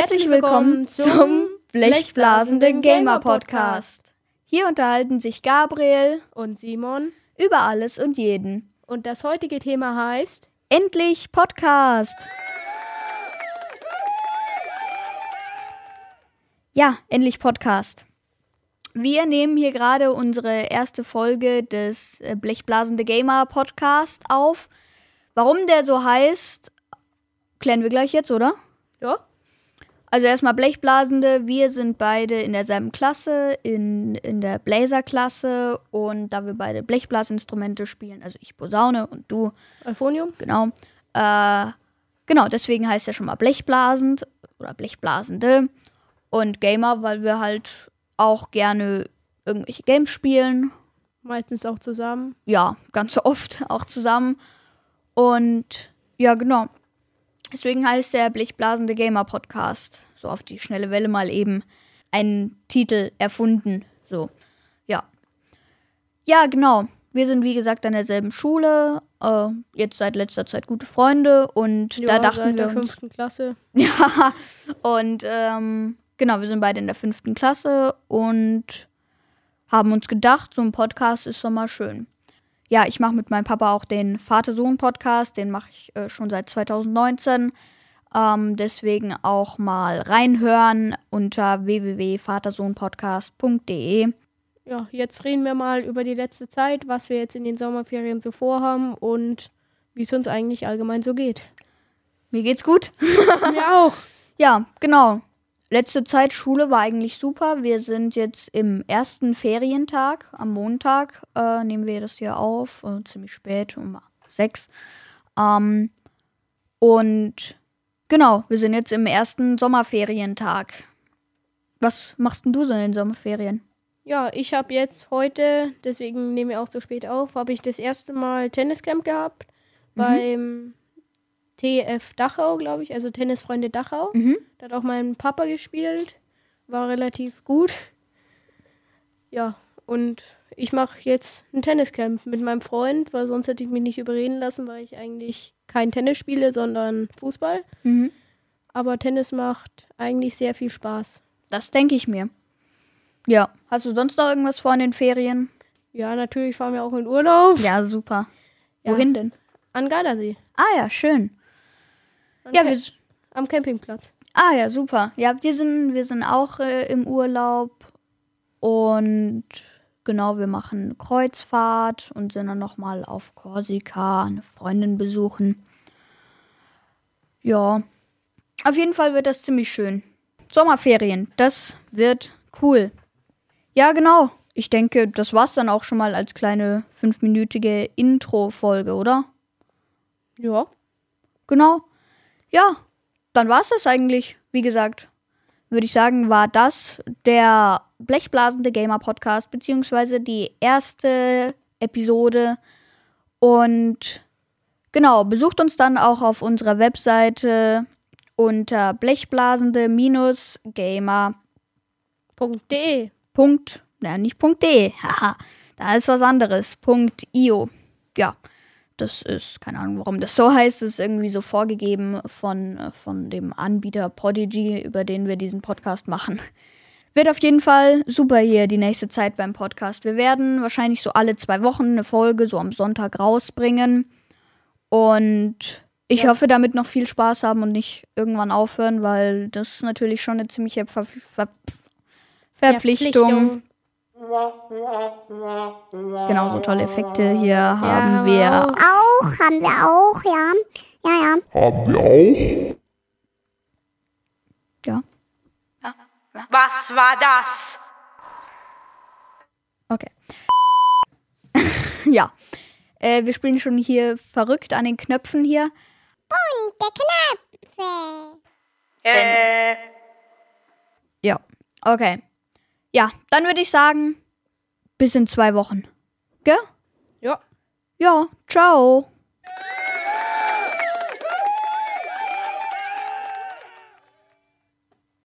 Herzlich willkommen zum Blechblasenden Gamer Podcast. Hier unterhalten sich Gabriel und Simon über alles und jeden. Und das heutige Thema heißt Endlich Podcast. Ja, endlich Podcast. Wir nehmen hier gerade unsere erste Folge des äh, Blechblasende Gamer Podcast auf. Warum der so heißt, klären wir gleich jetzt, oder? Ja. Also erstmal Blechblasende, wir sind beide in derselben Klasse, in, in der Blazer-Klasse und da wir beide Blechblasinstrumente spielen, also ich Posaune und du Euphonium. Genau. Äh, genau, deswegen heißt er schon mal Blechblasend oder Blechblasende und Gamer, weil wir halt auch gerne irgendwelche Games spielen. Meistens auch zusammen. Ja, ganz oft auch zusammen. Und ja, genau. Deswegen heißt der Blechblasende Gamer Podcast. So auf die schnelle Welle mal eben einen Titel erfunden. So, ja. Ja, genau. Wir sind wie gesagt an derselben Schule. Äh, jetzt seit letzter Zeit gute Freunde. Und Ja, da dachten seit wir der uns. fünften Klasse. Ja, und ähm, genau, wir sind beide in der fünften Klasse und haben uns gedacht, so ein Podcast ist doch mal schön. Ja, ich mache mit meinem Papa auch den Vater-Sohn-Podcast, den mache ich äh, schon seit 2019. Ähm, deswegen auch mal reinhören unter www.vatersohnpodcast.de. Ja, jetzt reden wir mal über die letzte Zeit, was wir jetzt in den Sommerferien so vorhaben und wie es uns eigentlich allgemein so geht. Mir geht's gut. Mir auch. Ja, genau. Letzte Zeit Schule war eigentlich super. Wir sind jetzt im ersten Ferientag. Am Montag äh, nehmen wir das hier auf. Äh, ziemlich spät, um sechs. Ähm, und genau, wir sind jetzt im ersten Sommerferientag. Was machst denn du so in den Sommerferien? Ja, ich habe jetzt heute, deswegen nehmen wir auch so spät auf, habe ich das erste Mal Tenniscamp gehabt beim TF Dachau, glaube ich, also Tennisfreunde Dachau. Mhm. Da hat auch mein Papa gespielt. War relativ gut. Ja, und ich mache jetzt ein Tenniscamp mit meinem Freund, weil sonst hätte ich mich nicht überreden lassen, weil ich eigentlich kein Tennis spiele, sondern Fußball. Mhm. Aber Tennis macht eigentlich sehr viel Spaß. Das denke ich mir. Ja. Hast du sonst noch irgendwas vor in den Ferien? Ja, natürlich fahren wir auch in Urlaub. Ja, super. Ja. Wohin denn? An Gardasee. Ah ja, schön. Ja, Ca- wir, am Campingplatz. Ah ja, super. Ja, wir sind, wir sind auch äh, im Urlaub und genau, wir machen eine Kreuzfahrt und sind dann nochmal auf Korsika eine Freundin besuchen. Ja, auf jeden Fall wird das ziemlich schön. Sommerferien, das wird cool. Ja, genau. Ich denke, das war's dann auch schon mal als kleine fünfminütige Intro-Folge, oder? Ja. Genau. Ja, dann war es das eigentlich. Wie gesagt, würde ich sagen, war das der Blechblasende Gamer Podcast, beziehungsweise die erste Episode. Und genau, besucht uns dann auch auf unserer Webseite unter blechblasende-gamer. .de. Punkt, na, nicht .de. Haha, da ist was anderes. .io. Ja, das ist, keine Ahnung, warum das so heißt. Das ist irgendwie so vorgegeben von, äh, von dem Anbieter Prodigy, über den wir diesen Podcast machen. Wird auf jeden Fall super hier die nächste Zeit beim Podcast. Wir werden wahrscheinlich so alle zwei Wochen eine Folge so am Sonntag rausbringen. Und ich Ja. hoffe, damit noch viel Spaß haben und nicht irgendwann aufhören, weil das ist natürlich schon eine ziemliche Ver Ver Verpflichtung. Genau, so tolle Effekte hier haben wir. Auch, haben wir auch, ja. Ja, ja. Haben wir auch? Ja, Was war das? okay. ja. Äh, wir spielen schon hier verrückt an den Knöpfen hier. Der Knöpfe. Äh, Ja, okay. Ja, dann würde ich sagen, bis in zwei Wochen. Gell? Ja. Ja, ciao.